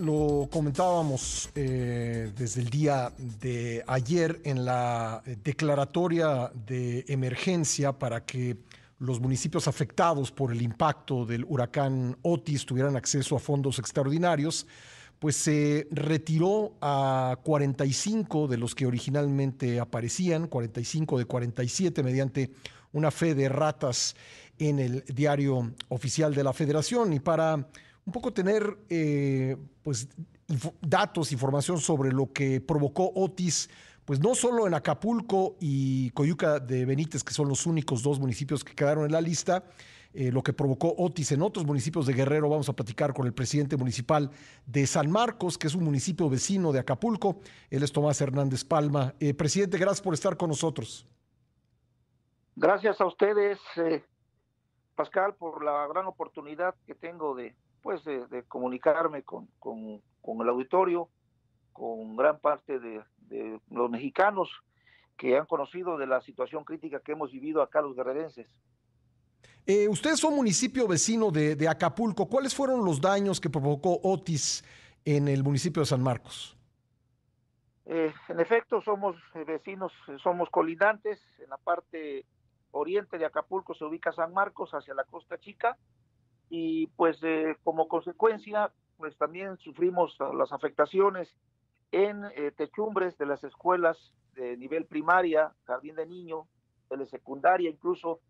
Lo comentábamos eh, desde el día de ayer en la declaratoria de emergencia para que los municipios afectados por el impacto del huracán Otis tuvieran acceso a fondos extraordinarios, pues se retiró a 45 de los que originalmente aparecían, 45 de 47 mediante una fe de ratas en el diario oficial de la federación. Y para un poco tener eh, pues, datos, información sobre lo que provocó Otis, pues no solo en Acapulco y Coyuca de Benítez, que son los únicos dos municipios que quedaron en la lista, eh, lo que provocó Otis en otros municipios de Guerrero. Vamos a platicar con el presidente municipal de San Marcos, que es un municipio vecino de Acapulco. Él es Tomás Hernández Palma. Eh, presidente, gracias por estar con nosotros. Gracias a ustedes, Pascal, por la gran oportunidad que tengo de pues de, comunicarme con, con, el auditorio, con gran parte de, los mexicanos que han conocido de la situación crítica que hemos vivido acá los guerrerenses. Eh, ustedes son municipio vecino de, Acapulco. ¿Cuáles fueron los daños que provocó Otis en el municipio de San Marcos? Eh, en efecto, somos vecinos, somos colindantes. En la parte oriente de Acapulco se ubica San Marcos, hacia la Costa Chica, y pues eh, como consecuencia pues también sufrimos las afectaciones en eh, techumbres de las escuelas de nivel primaria, jardín de niño, de secundaria, incluso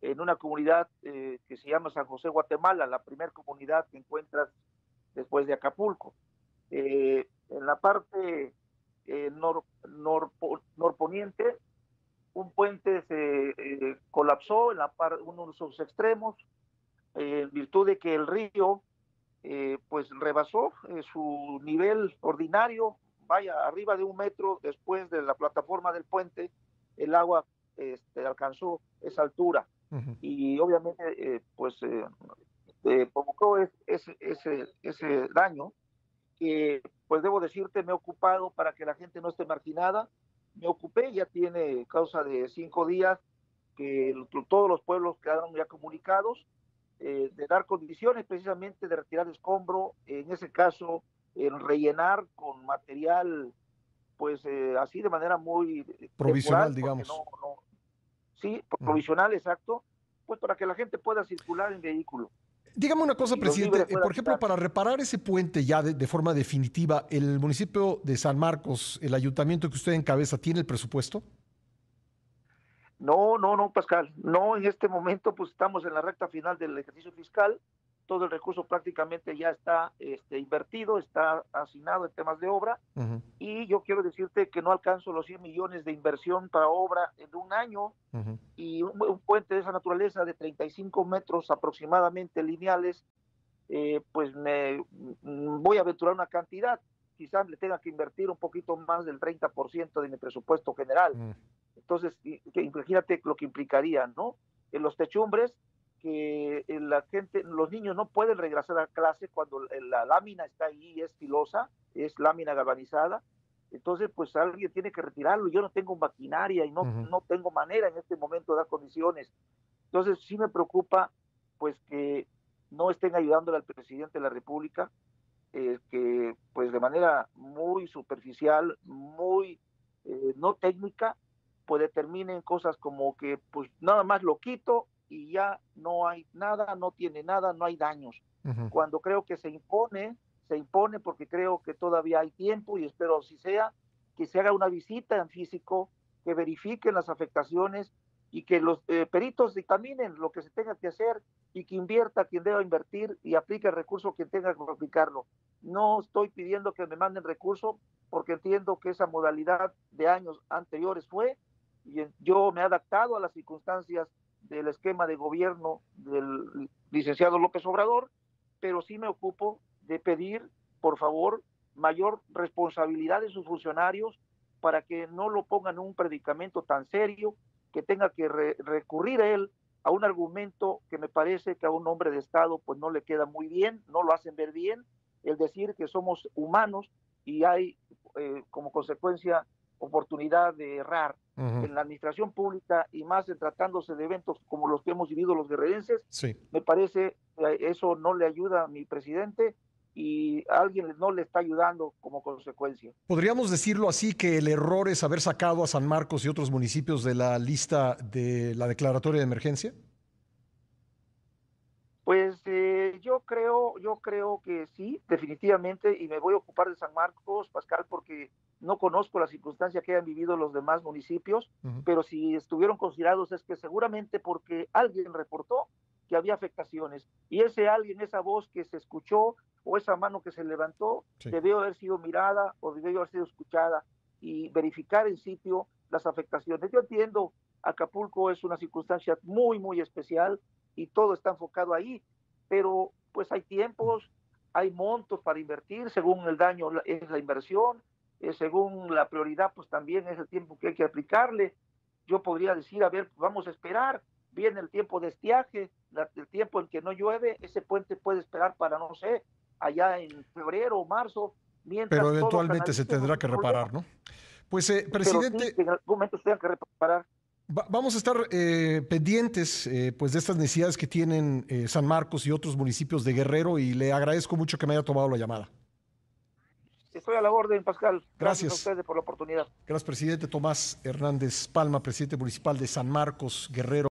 en una comunidad eh, que se llama San José Guatemala, la primera comunidad que encuentras después de Acapulco. en la parte nor, norponiente, un puente se colapsó en la uno de sus extremos, en virtud de que el río eh, pues rebasó eh, su nivel ordinario, vaya, arriba de un metro después de la plataforma del puente, el agua este, alcanzó esa altura. Y obviamente eh, pues provocó ese, ese, ese daño que pues debo decirte me he ocupado para que la gente no esté marginada, me ocupé, ya tiene causa de cinco días que todos los pueblos quedaron ya comunicados, eh, de dar condiciones precisamente de retirar escombro, en ese caso, el rellenar con material, pues eh, así de manera muy... Provisional, digamos. sí, provisional, exacto, pues para que la gente pueda circular en vehículo. Dígame una cosa, presidente. Por ejemplo, para reparar ese puente ya de, forma definitiva, ¿el municipio de San Marcos, el ayuntamiento que usted encabeza, tiene el presupuesto? No, no, no, Pascal. No, en este momento pues estamos en la recta final del ejercicio fiscal. Todo el recurso prácticamente ya está este, invertido, está asignado en temas de obra. Y yo quiero decirte que no alcanzo los 100 millones de inversión para obra en un año. Y un, puente de esa naturaleza de 35 metros aproximadamente lineales, eh, pues me mm, voy a aventurar una cantidad. Quizás le tenga que invertir un poquito más del 30% de mi presupuesto general. Entonces, imagínate lo que implicaría, ¿no? En los techumbres, que eh, la gente, los niños no pueden regresar a clase cuando la lámina está ahí, es filosa, es lámina galvanizada. Entonces, pues alguien tiene que retirarlo. Yo no tengo maquinaria y no, no tengo manera en este momento de dar condiciones. Entonces, sí me preocupa, pues, que no estén ayudándole al presidente de la República, eh, que, pues, de manera muy superficial, muy eh, no técnica, pues determinen cosas como que pues nada más lo quito y ya no hay nada, no tiene nada, no hay daños. Cuando creo que se impone, se impone porque creo que todavía hay tiempo y espero si sea que se haga una visita en físico, que verifiquen las afectaciones y que los eh, peritos dictaminen lo que se tenga que hacer y que invierta quien deba invertir y aplique el recurso quien tenga que aplicarlo. No estoy pidiendo que me manden recurso porque entiendo que esa modalidad de años anteriores fue yo me he adaptado a las circunstancias del esquema de gobierno del licenciado López Obrador, pero sí me ocupo de pedir, por favor, mayor responsabilidad de sus funcionarios para que no lo pongan en un predicamento tan serio, que tenga que recurrir a él a un argumento que me parece que a un hombre de Estado pues no le queda muy bien, no lo hacen ver bien, el decir que somos humanos y hay eh, como consecuencia oportunidad de errar en la administración pública y más en tratándose de eventos como los que hemos vivido los guerrerenses, me parece que eso no le ayuda a mi presidente y alguien no le está ayudando como consecuencia. ¿Podríamos decirlo así que el error es haber sacado a San Marcos y otros municipios de la lista de la declaratoria de emergencia? Pues eh, yo creo, yo creo que sí, definitivamente, y me voy a ocupar de San Marcos, Pascal, porque no conozco la circunstancia que hayan vivido los demás municipios, pero si estuvieron considerados es que seguramente porque alguien reportó que había afectaciones y ese alguien, esa voz que se escuchó o esa mano que se levantó, debió haber sido mirada o debió haber sido escuchada y verificar en sitio las afectaciones. Yo entiendo, Acapulco es una circunstancia muy, muy especial, y todo está enfocado ahí, pero pues hay tiempos, hay montos para invertir, según el daño es la inversión, eh, según la prioridad pues también es el tiempo que hay que aplicarle. Yo podría decir, a ver, vamos a esperar, viene el tiempo de estiaje, el tiempo en que no llueve, ese puente puede esperar para, no sé, allá en febrero o marzo. Mientras pero eventualmente se tendrá que reparar, ¿no? Pues, eh, presidente... en algún momento se que reparar vamos a estar eh, pendientes eh, pues de estas necesidades que tienen eh, San Marcos y otros municipios de Guerrero y le agradezco mucho que me haya tomado la llamada. Estoy a la orden, Pascal. Gracias, a ustedes por la oportunidad. Gracias, presidente Tomás Hernández Palma, presidente municipal de San Marcos, Guerrero.